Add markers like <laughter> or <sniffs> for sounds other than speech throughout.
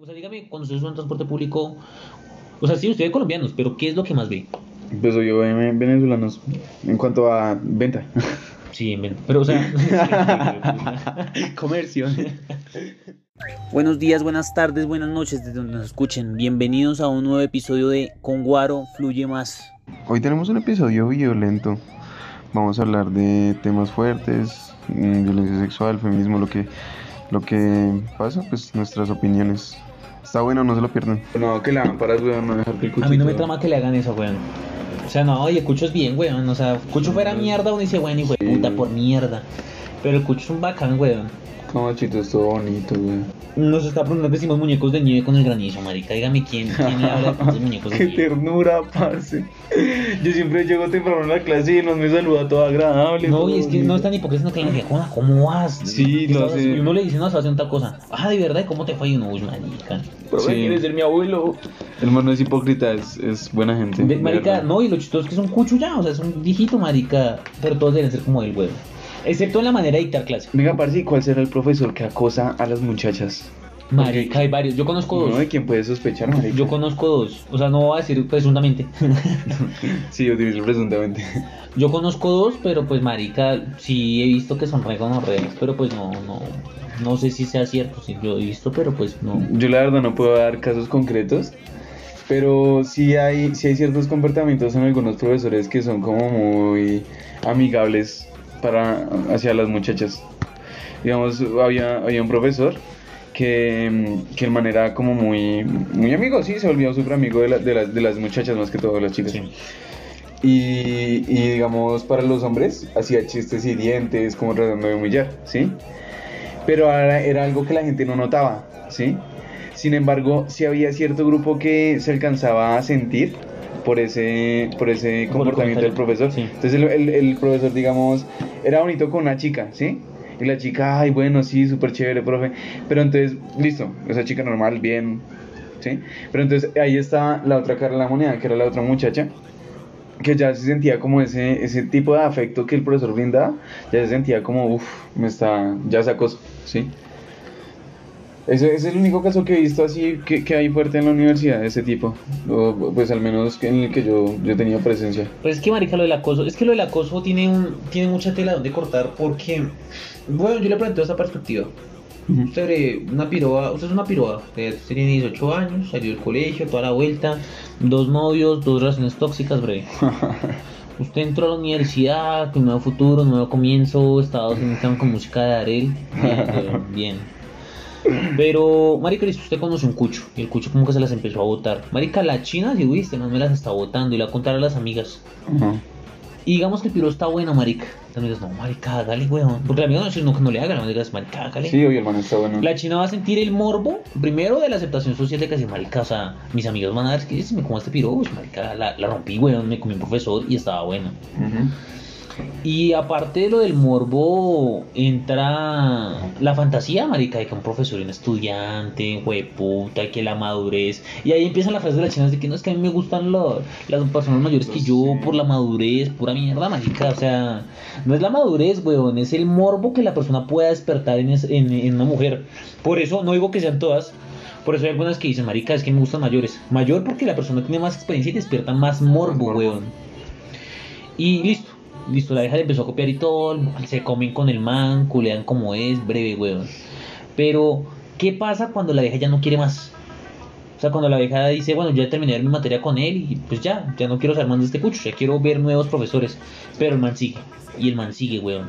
O sea, dígame, cuando usted usa un transporte público, o sea, sí, ustedes colombianos, pero ¿qué es lo que más ve? Pues yo ven- venezolanos en cuanto a venta. Sí, pero o sea... <laughs> <laughs> Comercio. <laughs> Buenos días, buenas tardes, buenas noches desde donde nos escuchen. Bienvenidos a un nuevo episodio de Con Guaro Fluye Más. Hoy tenemos un episodio violento. Vamos a hablar de temas fuertes, mm, violencia sexual, feminismo, lo que, lo que pasa, pues nuestras opiniones. Está bueno, no se lo pierdan. No, que la lámparas, weón, no dejar que el A mí no me trama que le hagan eso, weón. O sea, no, oye, Cucho es bien, weón. O sea, Cucho fuera mierda, uno dice, weón, hijo de puta, por mierda. Pero el Cucho es un bacán, weón. Como chito, es todo bonito, weón. Nos está preguntando que hicimos muñecos de nieve con el granizo, marica. Dígame quién, quién le habla de <laughs> muñecos de Qué nieve. ternura, parce. Yo siempre llego temprano a la clase y él me saluda todo agradable. No, todo y es que no es tan hipócrita, que le "Jona, ¿cómo vas? Sí, ¿Qué lo sé. haciendo?" Y uno le dice, no, estaba haciendo tal cosa. Ah, de verdad, ¿cómo te fue? Y uno, uy, marica. Pero Sí. quieres ser mi abuelo. El man no es hipócrita, es, es buena gente. De marica, verdad. no, y lo chistoso es que es un cucho ya, o sea, es un viejito, marica. Pero todos deben ser como él, weón. Excepto en la manera de dictar clase. Venga, parce, ¿y ¿cuál será el profesor que acosa a las muchachas? Marica, hay varios. Yo conozco ¿No? dos. ¿De quién puede sospechar, marica? Yo conozco dos. O sea, no voy a decir presuntamente. <laughs> Sí, utilizo presuntamente. Yo conozco dos, pero pues, marica, sí he visto que son re gonorreas, Pero pues no, no. No sé si sea cierto. Sí, yo he visto, pero pues no. Yo la verdad no puedo dar casos concretos, pero sí hay, sí hay ciertos comportamientos en algunos profesores que son como muy amigables para hacia las muchachas. Digamos, había, había un profesor que, mm, que el man era como muy, muy amigo, sí, se volvió súper amigo de, la- de, las, de las muchachas más que todo de las chicas. Sí. Y, y digamos, para los hombres hacía chistes y dientes, como tratando de humillar, ¿sí? Pero ahora era algo que la gente no notaba, ¿sí? Sin embargo, sí había cierto grupo que se alcanzaba a sentir por ese, por ese comportamiento del profesor. Sí. Entonces el, el- el profesor, digamos, era bonito con una chica, ¿sí? Y la chica, ay, bueno, sí, súper chévere, profe. Pero entonces, listo, esa chica normal, bien, ¿sí? Pero entonces ahí está la otra cara de la moneda, que era la otra muchacha, que ya se sentía como ese, ese tipo de afecto que el profesor brindaba, ya se sentía como, uff, me está, ya se acoso, ¿sí? Ese, es el único caso que he visto así que, que hay fuerte en la universidad de ese tipo, o, pues al menos en el que yo, yo tenido presencia. Pues es que, marica, lo del acoso, es que lo del acoso tiene un, tiene mucha tela donde cortar porque, bueno, yo le planteo esta perspectiva. Usted eh, una piroa, usted es una piroa, eh, usted tiene 18 años, salió del colegio, toda la vuelta, dos novios, dos relaciones tóxicas, breve. <laughs> Usted entró a la universidad, con nuevo futuro, nuevo comienzo, Estados Unidos con música de Arel, <laughs> bien, weón, bien. Pero, marica, listo, usted conoce un cucho, y el cucho como que se las empezó a botar. Marica, la china, si viste, no me las está botando, y la contar a las amigas. Ajá. Y digamos que el piro está bueno, marica. Las amigas, no, marica, hágale, weón. Porque la amiga no dice no, que no le haga, la amiga dice, marica, hágale. Sí, oye, hermano, está bueno. La china va a sentir el morbo, primero de la aceptación social de que, así, marica, o sea, mis amigos van a ver que si me como este piro, uy, marica, la, la rompí, weón, me comí un profesor y estaba bueno. Ujú. Y aparte de lo del morbo, entra la fantasía, marica, de que un profesor un estudiante, puta, que la madurez. Y ahí empiezan las frases de las chinas de que no es que a mí me gustan lo- las personas mayores que yo por la madurez, pura mierda, marica. O sea, no es la madurez, weón, es el morbo que la persona pueda despertar en, es- en, en una mujer. Por eso, no digo que sean todas. Por eso hay algunas que dicen, marica, es que me gustan mayores. Mayor porque la persona tiene más experiencia y despierta más morbo, Morbo. weón. Y listo, listo, la vieja le empezó a copiar y todo, se comen con el man, culean como es, breve, weón. Pero, ¿qué pasa cuando la vieja ya no quiere más? O sea, cuando la vieja dice, bueno, ya terminé mi materia con él y pues ya, ya no quiero ser más de este cucho, ya quiero ver nuevos profesores. Pero el man sigue, y el man sigue, weón.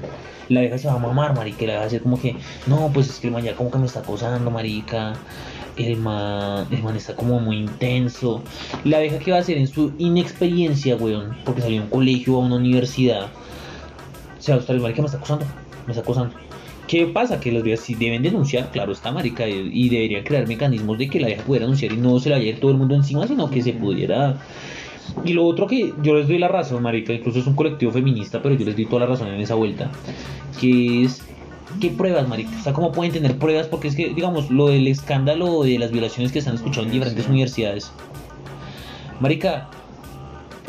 La vieja se va a mamar, marica, y la va a decir como que, no, pues es que el man ya como que me está acosando, marica. El man, el man está como muy intenso. La vieja que va a hacer en su inexperiencia, weón, porque salió a un colegio o a una universidad. O sea, usted, el marica me está acosando, me está acosando. ¿Qué pasa? Que las viejas sí deben denunciar, claro está, marica, y, deberían crear mecanismos de que la vieja pudiera denunciar y no se la a ir todo el mundo encima, sino que se pudiera... Y lo otro que yo les doy la razón, marica, incluso es un colectivo feminista, pero yo les doy toda la razón en esa vuelta, que es... ¿Qué pruebas, marica? O sea, ¿cómo pueden tener pruebas? Porque es que, digamos, lo del escándalo de las violaciones que se han escuchado en diferentes universidades. Marica,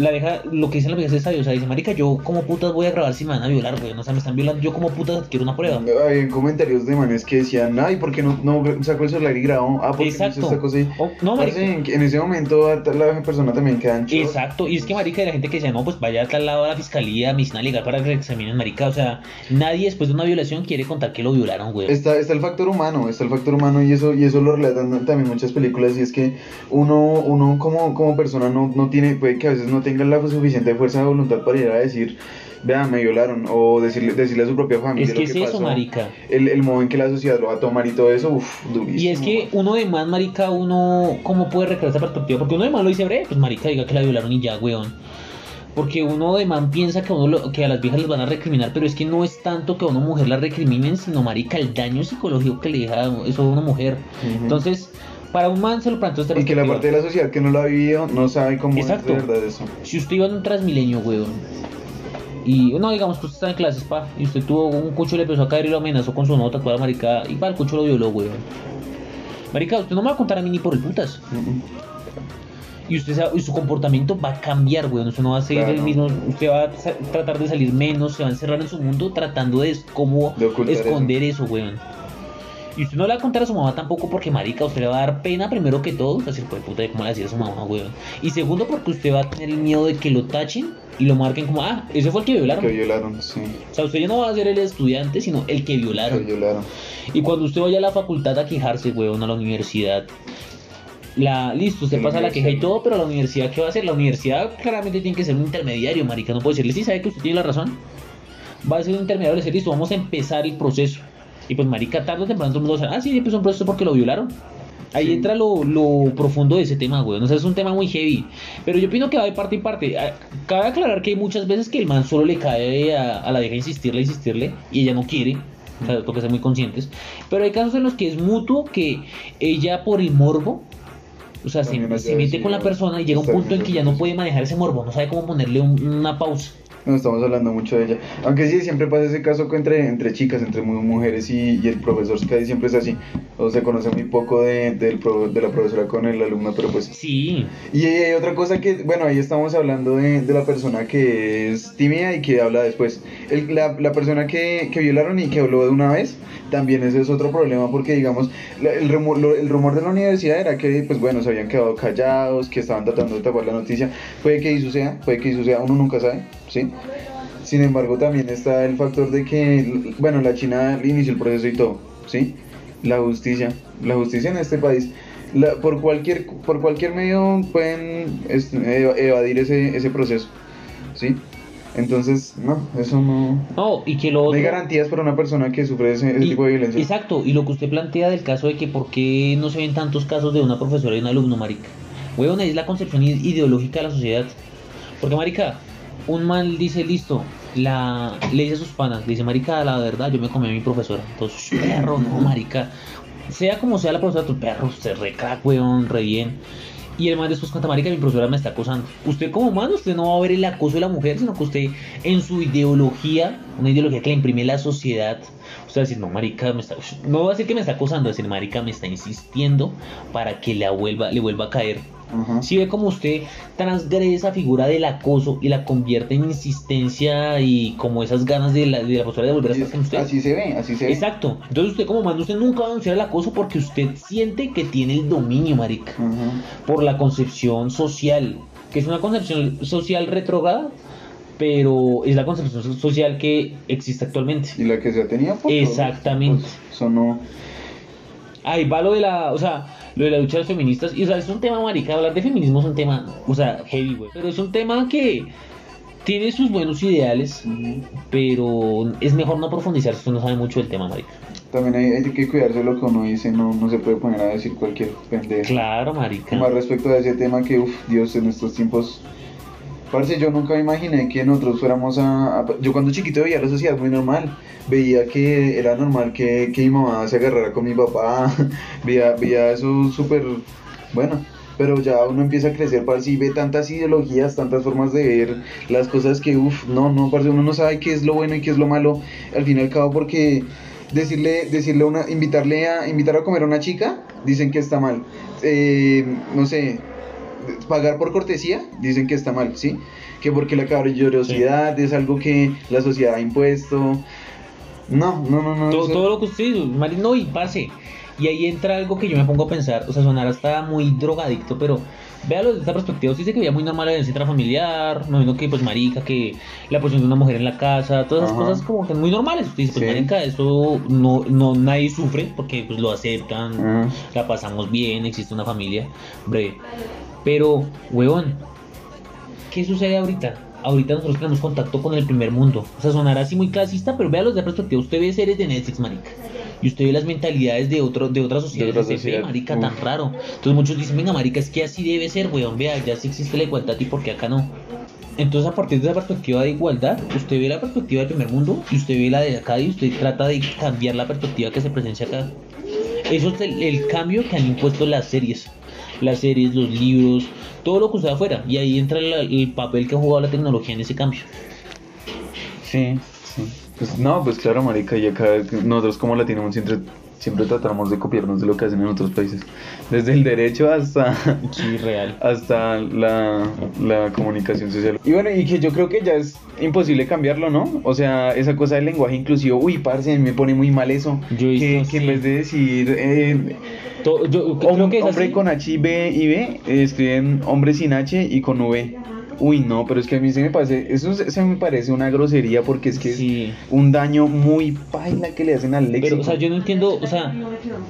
la vieja, lo que dicen las viejas es sabio, o sea, dice, marica, yo como putas voy a grabar si me van a violar, güey, o sea, me están violando, yo como putas quiero una prueba. Hay comentarios de manes que decían, ay, ¿por qué no, no sacó el celular y grabó? Ah, porque no hizo Exacto. esta cosa ahí. O- no, marica. en, en ese momento la persona también queda shock. Exacto, y es que marica, de la gente que decía, no, pues vaya a tal lado a la fiscalía, a medicina legal para que examinen, marica, o sea, nadie después de una violación quiere contar que lo violaron, güey. Está, está el factor humano, está el factor humano y eso, y eso lo relatan también muchas películas y es que uno, uno como, como persona no, no tiene, puede que a veces no tenga la suficiente fuerza de voluntad para ir a decir, vean, me violaron, o decirle, decirle a su propia familia Es que lo es eso, marica. El, el modo en que la sociedad lo va a tomar y todo eso, uff, durísimo. Y es que uno de más, marica, uno, ¿cómo puede recrear esa perspectiva? Porque uno de más lo dice, bre, pues marica, diga que la violaron y ya, weón. Porque uno de man piensa que, a uno lo- que a las viejas les van a recriminar, pero es que no es tanto que a una mujer la recriminen, sino, marica, el daño psicológico que le deja eso a una mujer. Entonces, para un man se lo planteó esta Y que la parte de la sociedad que no lo ha vivido no sabe cómo Exacto. es de verdad eso. Si usted iba en un transmilenio, weón, y no, digamos que usted está en clases, pa, y usted tuvo un cucho le empezó a caer y lo amenazó con su nota toda marica, y pa, el cucho lo violó, weón. Marica, usted no me va a contar a mí ni por el putas. Y usted sa- y su comportamiento va a cambiar, weón. Usted no va a ser Claro. el mismo. Usted va a tratar de salir menos, se va a encerrar en su mundo tratando de cómo De esconder eso. weón. Y usted no le va a contar a su mamá tampoco porque, marica, usted le va a dar pena primero que todo. Así, pues, puta, ¿cómo le decir a su mamá, weón? Y segundo, porque usted va a tener el miedo de que lo tachen y lo marquen como, ah, ese fue el que violaron. Que violaron, sí. O sea, usted ya no va a ser el estudiante, sino el que Que violaron. violaron. Y cuando usted vaya a la facultad a quejarse, weón, a la universidad, la, listo, usted pasa la queja y todo, pero la universidad, ¿qué va a hacer? La universidad claramente tiene que ser un intermediario, marica. No puede decirle, sí, sabe que usted tiene la razón. Va a ser un intermediario, decir, listo, vamos a empezar el proceso. Y pues, marica, tarde o temprano todo el mundo va a ah, sí, empezó un proceso porque lo violaron. Ahí Sí. entra lo, lo profundo de ese tema, weón. O sea, es un tema muy heavy. Pero yo opino que va de parte y parte. Ah, Cabe aclarar que hay muchas veces que el man solo le cae a, a la vieja insistirle, insistirle, y ella no quiere. O sea, que ser muy conscientes. Pero hay casos en los que es mutuo que ella por el morbo, o sea, se, se mete con la persona y llega un punto en que ya no puede manejar ese morbo, no sabe cómo ponerle un- una pausa. No estamos hablando mucho de ella. Aunque sí, siempre pasa ese caso entre, entre chicas, entre mu- mujeres y, y el profesor, casi siempre es así. O se conoce muy poco de, pro- de la profesora con el alumno, pero pues... Sí, Y hay otra cosa que, bueno, ahí estamos hablando de, de la persona que es tímida y que habla después. El- la, la persona que, que violaron y que habló de una vez, también ese es otro problema porque, digamos, el, rumor, el rumor de la universidad era que, pues bueno, se habían quedado callados, que estaban tratando de tapar la noticia. Puede que eso sea, puede que eso sea, uno nunca sabe, ¿sí? Sin embargo, también está el factor de que, bueno, la China inició el proceso y todo, ¿sí? La justicia, la justicia en este país, la- por, cualquier, por cualquier medio pueden es- eva- evadir ese, ese proceso, ¿sí? Entonces, no, eso no... no, y que lo No otro... hay garantías para una persona que sufre ese, ese Y- tipo de violencia. Exacto, y lo que usted plantea del caso de que por qué no se ven tantos casos de una profesora y un alumno, marica. Weón, es la concepción ideológica de la sociedad. Porque, marica, un man dice, listo, la, le dice a sus panas, le dice, marica, la verdad, yo me comí a mi profesora. Entonces, <sniffs> perro, no, marica. Sea como sea la profesora, tu perro, se re crack, weón, re bien. Y el man después cuenta, marica, mi profesora me está acosando. Usted como man, usted no va a ver el acoso de la mujer, sino que usted en su ideología, una ideología que le imprime la sociedad, usted va a decir, no, marica, me está... No va a decir que me está acosando, va a decir, marica, me está insistiendo para que la vuelva, le vuelva a caer. Si ve como usted transgrede esa figura del acoso y la convierte en insistencia y como esas ganas de la, de la profesora de volver a estar con usted. así se ve, así se ve. Exacto. Entonces usted como man, usted nunca va a denunciar el acoso porque usted siente que tiene el dominio, marica por la concepción social, que es una concepción social retrógrada, pero es la so- social que existe actualmente. Y la que se ha tenido por todos, Exactamente. pues, eso no... Ahí va lo de la, o sea, lo de la lucha de las feministas, y o sea, es un tema marica, hablar de feminismo es un tema, o sea, heavy, güey, pero es un tema que tiene sus buenos ideales, pero es mejor no profundizar si usted no sabe mucho del tema, marica. También hay, hay que cuidarse lo que uno dice, no, no se puede poner a decir cualquier pendejo. Claro, marica. Más respecto a ese tema que, uff, Dios, en estos tiempos... Parce, yo nunca me imaginé que nosotros fuéramos a, Yo cuando chiquito veía la sociedad muy normal. Veía que era normal que, que mi mamá se agarrara con mi papá. <laughs> veía, veía eso súper... Bueno, pero ya uno empieza a crecer, parce, y ve tantas ideologías, tantas formas de ver las cosas que, uff, no, no, parce, uno no sabe qué es lo bueno y qué es lo malo. Al fin y al cabo, porque decirle, decirle una, invitarle a, invitar a comer a una chica, dicen que está mal. Eh, no sé, pagar por cortesía, dicen que está mal, ¿sí? Que porque la caballerosidad es algo que la sociedad ha impuesto. No, no, no, no. todo, eso- todo lo que usted dice, no, y pase. Y ahí entra algo que yo me pongo a pensar, o sea, sonar hasta muy drogadicto, pero véalo desde esta perspectiva. Usted dice que veía muy normal la violencia intrafamiliar, me imagino que, pues, marica, que la posición de una mujer en la casa, todas esas Ajá. cosas como que muy normales. Usted dice, pues, Sí. marica, eso no, no, nadie sufre porque, pues, lo aceptan, Ajá. la pasamos bien, existe una familia, breve. Pero, huevón, ¿qué sucede ahorita? Ahorita nosotros tenemos contacto con el primer mundo. O sea, sonará así muy clasista, pero véalo desde la perspectiva. Usted ve series de Netflix, marica. Y usted ve las mentalidades de otro, de otras sociedades. otra usted ve, sociedad. marica, Uf. tan raro. Entonces muchos dicen, venga, marica, es que así debe ser, weón. Vea, ya sí existe la igualdad y por qué acá no. Entonces, a partir de esa perspectiva de igualdad, usted ve la perspectiva del primer mundo y usted ve la de acá y usted trata de cambiar la perspectiva que se presencia acá. Eso es el, el cambio que han impuesto las series. Las series, los libros, todo lo que usted afuera. Y ahí entra el, el papel que ha jugado la tecnología en ese cambio. Sí, sí. Pues no, pues claro, marica, y acá nosotros como latinos siempre, siempre tratamos de copiarnos de lo que hacen en otros países. Desde el derecho hasta, Sí, real. hasta la, la comunicación social. Y bueno, y que yo creo que ya es imposible cambiarlo, ¿no? O sea, esa cosa del lenguaje inclusivo, uy, parce, me pone muy mal eso. Yo que, que en vez de decir eh, To- yo creo hom- que es hombre así. con H y B y B, eh, escriben hombre sin H y con V. Uy, no, pero es que a mí se me parece, eso se, se me parece una grosería porque es que Sí. es un daño muy paila que le hacen al léxico. Pero, o sea, yo no entiendo, o sea,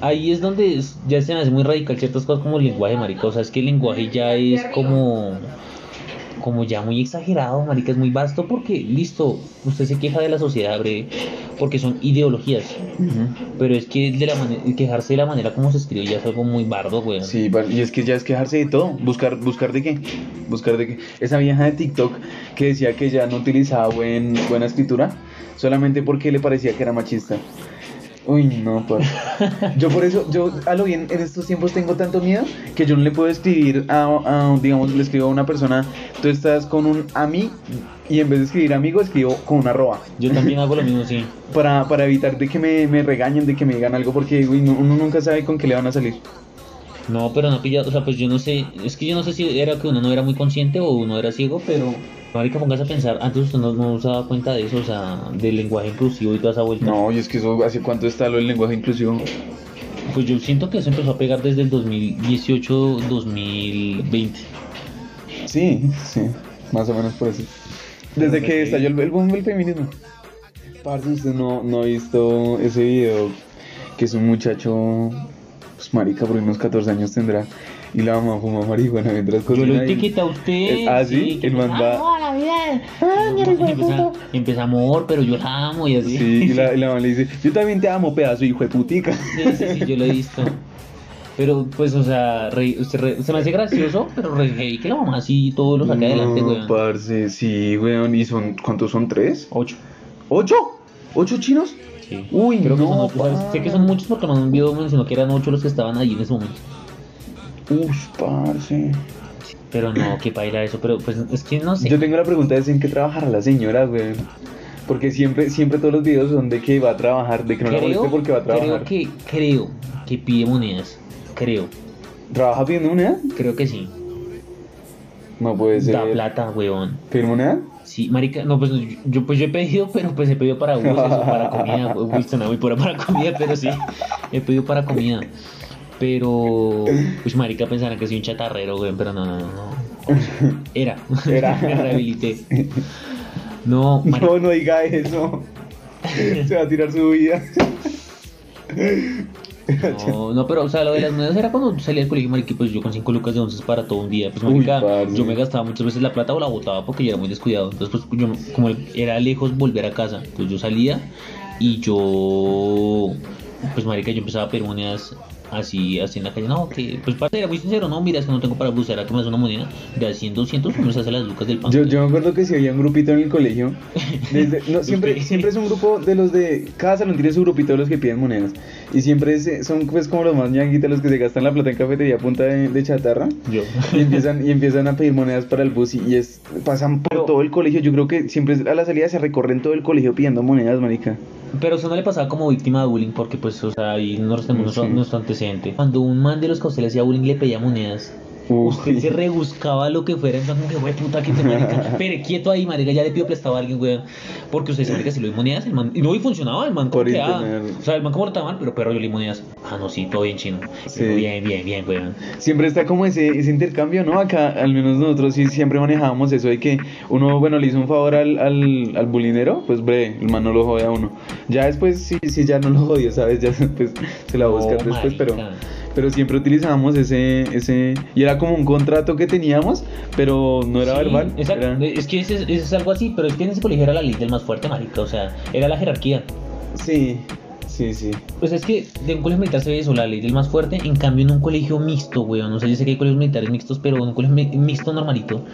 ahí es donde ya se me hace muy radical ciertas cosas como el lenguaje, marica. O sea, es que el lenguaje ya es como, como ya muy exagerado, marica, es muy vasto porque, listo, usted se queja de la sociedad, breve, porque son ideologías. Pero es que de la quejarse de la manera como se escribe ya es algo muy bardo, güey. Sí, y es que ya es quejarse de todo. Buscar, buscar de qué. Buscar de qué. Esa vieja de TikTok que decía que ya no utilizaba buen, buena escritura solamente porque le parecía que era machista. Uy, no, pues. Yo por eso, yo a lo bien en estos tiempos tengo tanto miedo que yo no le puedo escribir a, a, digamos, le escribo a una persona, tú estás con un a mí y en vez de escribir amigo escribo con una arroba. Yo también hago lo mismo, sí. Para, para evitar de que me, me regañen, de que me digan algo, porque uy, no- uno nunca sabe con qué le van a salir. No, pero no pilla, o sea, pues yo no sé, es que yo no sé si era que uno no era muy consciente o uno era ciego, pero marica, pongas a pensar, antes usted no, no se daba cuenta de eso, o sea, del lenguaje inclusivo y toda esa vuelta. No, y es que eso, ¿hace cuánto está lo del lenguaje inclusivo? Pues yo siento que eso empezó a pegar desde el 2018-2020. Sí, sí, más o menos por eso. Desde que estalló el, el boom del feminismo. Parce, usted no, no ha visto ese video que es un muchacho, pues marica, por unos 14 años tendrá, y la mamá fuma marihuana mientras Yo cocina. lo y- etiqueta a usted. Ah, ¿sí? que El man va- "Ah, la vida. Y empieza, empieza amor, pero yo la amo y así. Sí, y la, y la mamá le dice, <laughs> yo también te amo, pedazo, hijo de putica. Sí, sí, sí, yo lo he visto. Pero, pues, o sea, re- usted re- se me hace gracioso, pero re heavy que la mamá así todo lo saca adelante, No, weón. parce, sí, weón, ¿y son, cuántos son? ¿Tres? Ocho. ¿Ocho? ¿Ocho chinos? Sí. Uy, Creo que no, son ocho. Sé que son muchos porque en un video mencionó que eran ocho los que estaban ahí en ese momento. Uf, parce. Pero no, que baila eso. Pero, pues, es que no sé. Yo tengo la pregunta de en qué trabajará la señora, güey. Porque siempre, siempre todos los videos son de que va a trabajar, de que no la moleste porque va a creo trabajar. que, creo que pide monedas. Creo. ¿Trabaja pidiendo moneda? Creo que sí. No puede ser. Da plata, weón. ¿Pedir moneda? Sí, marica, no, pues yo, pues yo he pedido, pero pues he pedido para <laughs> buses o para comida. Suena muy pura para comida, pero sí, he pedido para comida. Pero, pues marica, pensarán que soy un chatarrero, güey, pero no, no, no. no. Era. Era. <laughs> Me rehabilité. No, marica, No, no diga eso. Se va a tirar su vida. no, no, pero, o sea, lo de las monedas era cuando salía del colegio, marica, pues yo con 5 lucas de once para todo un día. Pues, marica, yo me gastaba muchas veces la plata o la botaba porque yo era muy descuidado. Entonces, pues, yo, como era lejos volver a casa, pues yo salía y yo, pues, marica, yo empezaba a pedir monedas así, así en la calle. No, que, pues, parte era muy sincero, no, mira, es que no tengo para el bus, ¿será que me das una moneda de a 100, 200? Uno se hace las lucas del pan. Yo, yo me acuerdo que si había un grupito en el colegio. <laughs> Desde, no, siempre, siempre es un grupo de los de. Cada salón tiene su grupito de los que piden monedas. Y siempre es- son pues como los más ñanguitas los que se gastan la plata en cafetería a punta de, de chatarra. Yo. y empiezan y empiezan a pedir monedas para el bus y, y es pasan por Pero- todo el colegio yo creo que siempre a la salida se recorren todo el colegio pidiendo monedas marica Pero eso no le pasaba como víctima de bullying porque pues, o sea, ahí nos tenemos nuestro, Sí. nuestro Cuando un man de los que a usted le pedía monedas. Usted se rebuscaba lo que fuera, en plan como que, güey, puta, que te marica. <laughs> Pero quieto ahí, marica, ya le pido prestado a alguien, weón. Porque usted se marica, si lo monedas, el man. Y no, y funcionaba, el man como Por que, ah. O sea, el man como estaba mal, pero perro, yo le monedas. Ah, no, sí, todo bien chino. Sí. Bien, bien, bien, weón. Siempre está como ese, ese intercambio, ¿no? Acá, al menos nosotros sí siempre manejábamos eso de que uno, bueno, le hizo un favor al, al, al bulinero, pues breve, el man no lo jode a uno. Ya después, sí, sí, ya no lo jodió, ¿sabes? Ya <laughs> pues, se la busca No, después, marica. pero siempre utilizábamos ese, ese, y era como un contrato que teníamos, pero no era Sí, verbal. Exacto. era- Es que ese, ese es algo así, pero es que en ese colegio era la ley del más fuerte, marica. O sea, era la jerarquía. Sí, sí, sí. Pues es que de un colegio militar se ve eso, la ley del más fuerte. En cambio, en un colegio mixto, weón. O sea, yo sé que hay colegios militares mixtos, pero en un colegio mi- mixto normalito.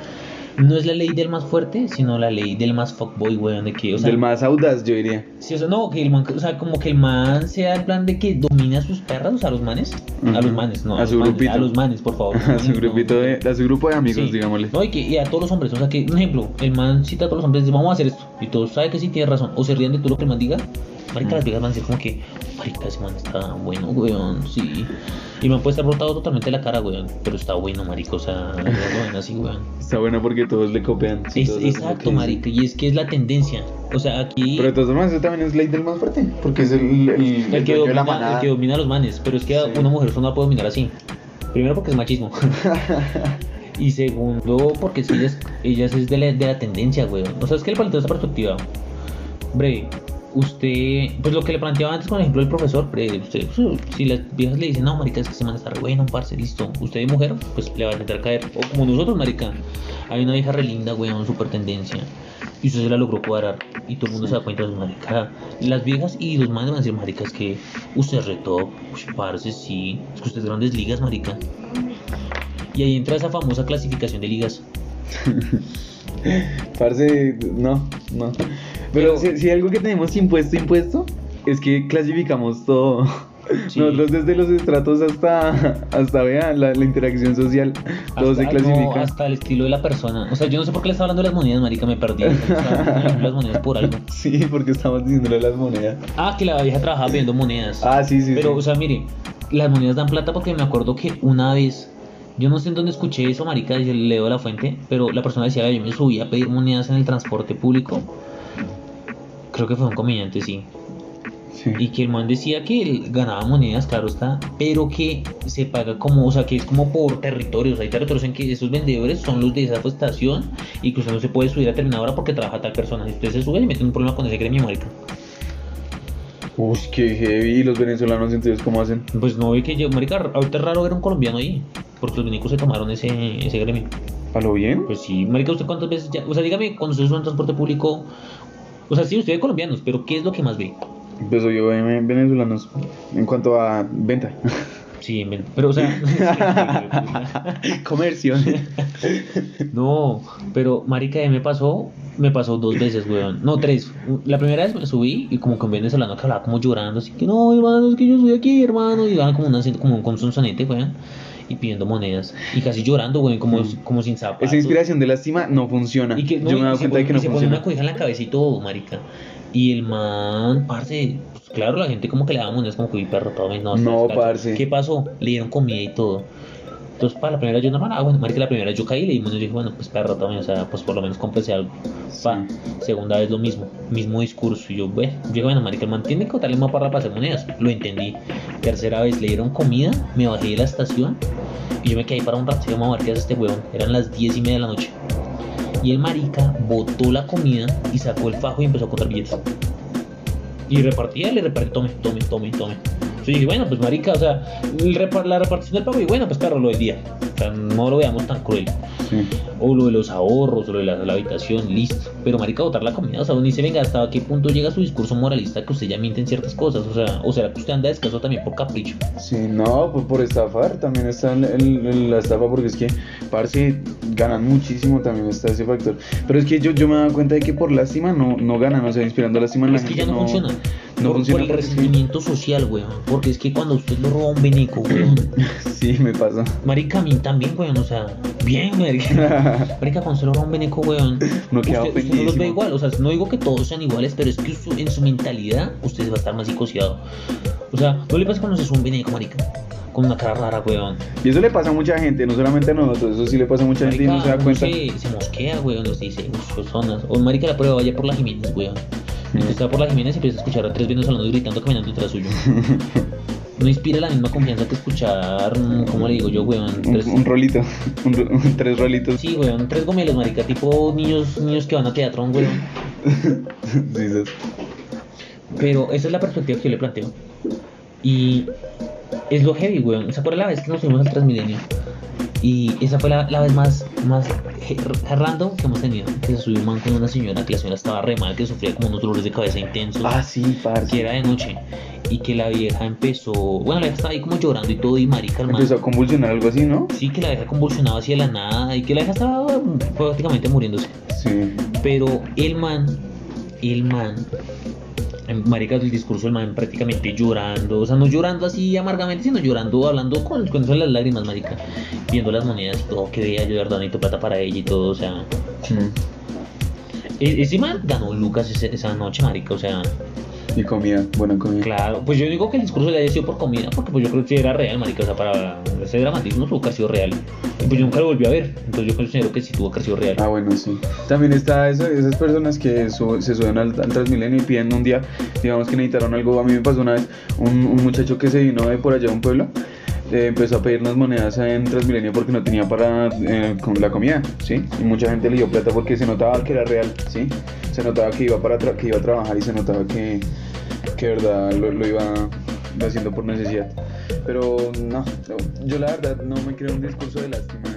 No es la ley del más fuerte, sino la ley del más fuckboy, weón. De que, o sea, Del más audaz, yo diría. Sí, o sea, no, que el man, o sea, como que el man sea el plan de que domine a sus perras, o sea, a los manes. A los manes, no. A los su manes, grupito. A los manes, por favor. <laughs> A su grupito no. de, a su grupo de amigos, Sí. digámosle. No, y, que, y a todos los hombres, o sea que, un ejemplo, el man cita a todos los hombres, dice, vamos a hacer esto, y todos saben que sí tiene razón, o se ríen de todo lo que el man diga, marica, las van a decir como que, marica, ese man está bueno, weón, sí, y man puede estar brotado totalmente la cara, weón, pero está bueno, marica, o sea, ven así, weón. <laughs> Está bueno porque todos le copian. sí, Es, todos exacto, marica, y es que es la tendencia, o sea, aquí... Pero de todas eso también es ley del más fuerte. Porque es el, el, el El que, de la domina, manada. el que domina a los manes, pero es que Sí. una mujer solo no la puede dominar así. Primero porque es machismo. <laughs> y segundo porque si ellas, ellas es de la, de la tendencia, weón. O sea, es que le planteo esa perspectiva. Bre, usted, pues lo que le planteaba antes con el ejemplo del profesor, bre, usted, si las viejas le dicen, no, marica, es que se man está re bueno, parce, listo. Usted de mujer, pues le va a intentar caer. O como nosotros, marica. Hay una vieja re linda, weón, super tendencia. Y usted se la logró cuadrar. Y todo el mundo se da cuenta de su marica. Las viejas y los manes van a decir, marica, es que usted es re top. Ush, parce, sí. Es que usted es grandes ligas, marica. Y ahí entra esa famosa clasificación de ligas. <laughs> Parce, no, no. Pero si, si algo que tenemos impuesto, impuesto, es que clasificamos todo. <laughs> Sí. Nosotros desde los estratos hasta, hasta vean, la, la interacción social, todo se Hasta- clasifica. no, hasta el estilo de la persona. O sea, yo no sé por qué le estaba hablando de las monedas, marica, me perdí. Las monedas por algo. <laughs> Sí, porque estamos diciéndole las monedas. Ah, que la vieja trabajaba viendo monedas. Ah, sí, sí. Pero, sí. o sea, mire, las monedas dan plata porque me acuerdo que una vez, yo no sé en dónde escuché eso, marica, y le leo la fuente, pero la persona decía, yo me subí a pedir monedas en el transporte público. Creo que fue un comediante, sí. Sí. Y que el man decía que él ganaba monedas, claro está, pero que se paga como, o sea, que es como por territorios. Hay territorios en que esos vendedores son los de esa estación y que usted no se puede subir a determinada hora porque trabaja tal persona. Si usted se sube y mete un problema con ese gremio, marica. Uy, qué heavy. ¿Y los venezolanos entonces cómo hacen? Pues no vi que yo, marica, ahorita es raro ver un colombiano ahí, porque los venicos se tomaron ese, ese gremio. ¿A lo bien? Pues sí, marica, ¿usted cuántas veces ya? O sea, dígame, cuando usted sube en transporte público, o sea, sí, usted ve colombianos, pero ¿qué es lo que más ve? Pues yo en venezolanos en cuanto a venta. Sí, pero o sea... <laughs> Comercio. No, pero marica, me pasó, me pasó dos veces, weón. No, tres. La primera vez me subí y como que un venezolano que hablaba como llorando, así que no, hermano, es que yo soy aquí, hermano. Y daban como, una, como un sonete, weón. Y pidiendo monedas. Y casi llorando, weón, como, Mm. como sin zapatos. Esa inspiración de lástima no funciona. Y que, no, yo me he dado se cuenta de que no y se pone funciona. una cobija en la cabeza y todo, marica. Y el man, parce, claro, la gente como que le daba monedas como que, uy, perro, todo no, No, parce. ¿Qué pasó? Le dieron comida y todo. Entonces, para la primera yo normal, ah, bueno, marica, la primera yo caí y le dimos, y dije, bueno, pues perro, también, o sea, pues por lo menos cómprese algo. Pa, segunda vez lo mismo, mismo discurso. Y yo, ve, yo dije, bueno, marica, el man tiene que botarle más para hacer monedas. Lo entendí. Tercera vez le dieron comida, me bajé de la estación y yo me quedé para un rato. Yo, mamá, ¿qué hace este huevón? Eran las diez y media de la noche. Y el marica botó la comida y sacó el fajo y empezó a contar billetes. Y repartía, le repartía, tome, tome, tome, tome. Dije, bueno, pues marica, o sea, repar- la repartición del pago, y bueno, pues claro, lo del día. O sea, no lo veamos tan cruel. Sí. O lo de los ahorros, o lo de la, la habitación, listo. Pero marica, botar la comida, o sea, uno dice, venga, ¿hasta qué punto llega su discurso moralista que usted ya miente en ciertas cosas? O sea, o será que usted anda descaso también por capricho. Sí, no, pues por estafar también está el- el- el- la estafa porque es que, parce, ganan muchísimo también está ese factor. Pero es que yo, yo me he dado cuenta de que por lástima no, no ganan, o sea, inspirando lástima en la Es que gente ya no, funciona. No por, funciona por el resentimiento social, weón. Porque es que cuando usted lo roba un beneco, weón. Sí, me pasa. Marica, a mí también, weón. O sea, bien, marica. <laughs> Marica, cuando se lo roba un beneco, weón. No queda usted, usted no los ve igual. O sea, no digo que todos sean iguales, pero es que en su mentalidad usted va a estar más psicoseado. O sea, no le pasa cuando se sube un beneco, marica. con una cara rara, weón. Y eso le pasa a mucha gente, no solamente a nosotros, eso sí le pasa a mucha gente y no se da cuenta. Se, se mosquea, weón, nos dice, uff, personas. O marica, la prueba vaya por la Jiménez, weón. Está por la Jiménez y empieza a escuchar a tres y gritando caminando detrás suyo. <laughs> No inspira la misma confianza que escuchar, mm, ¿cómo le digo yo, weón? Un, Tres, un rolito, un un- tres rolitos. sí, weón, tres gomelos, marica, tipo niños, niños que van a teatro, weón. <laughs> Sí, esas. Pero esa es la perspectiva que yo le planteo. Y es lo heavy, weón. Esa fue la vez que nos fuimos al Transmilenio. Y esa fue la, la vez más, más he- random que hemos tenido. Que se subió un man con una señora, que la señora estaba re mal, que sufría como unos dolores de cabeza intensos. Ah, sí, Que parce. era de noche. Y que la vieja empezó. Bueno, la vieja estaba ahí como llorando y todo. Y marica, el man. Empezó a convulsionar algo así, ¿no? Sí, que la vieja convulsionaba hacia la nada. Y que la vieja estaba mm, prácticamente muriéndose. Sí. Pero el man, el man, marica, el discurso del man prácticamente llorando, o sea, no llorando así amargamente, sino llorando, hablando con, con eso de las lágrimas, marica, viendo las monedas y todo, que veía yo de verdad necesito plata para ella y todo, o sea, Mm. e- ese man ganó Lucas ese- esa noche, marica, o sea, Y comida, buena comida. claro, pues yo digo que el discurso le haya sido por comida, porque pues yo creo que era real, marica, o sea, para ese dramatismo tuvo que haber sido real, y pues yo nunca lo volví a ver, entonces yo considero que sí tuvo que haber sido real. Ah, bueno, sí. También está eso, esas personas que su- se suben al, al Transmilenio y piden un día, digamos que necesitaron algo. A mí me pasó una vez un, un muchacho que se vino de por allá de un pueblo. eh, empezó a pedir unas monedas en Transmilenio porque no tenía para eh, con la comida, ¿sí? Y mucha gente le dio plata porque se notaba que era real, ¿sí? Se notaba que iba, para que iba a trabajar y se notaba que, que verdad lo, iba haciendo por necesidad. Pero no, yo la verdad no me creo un discurso de lástima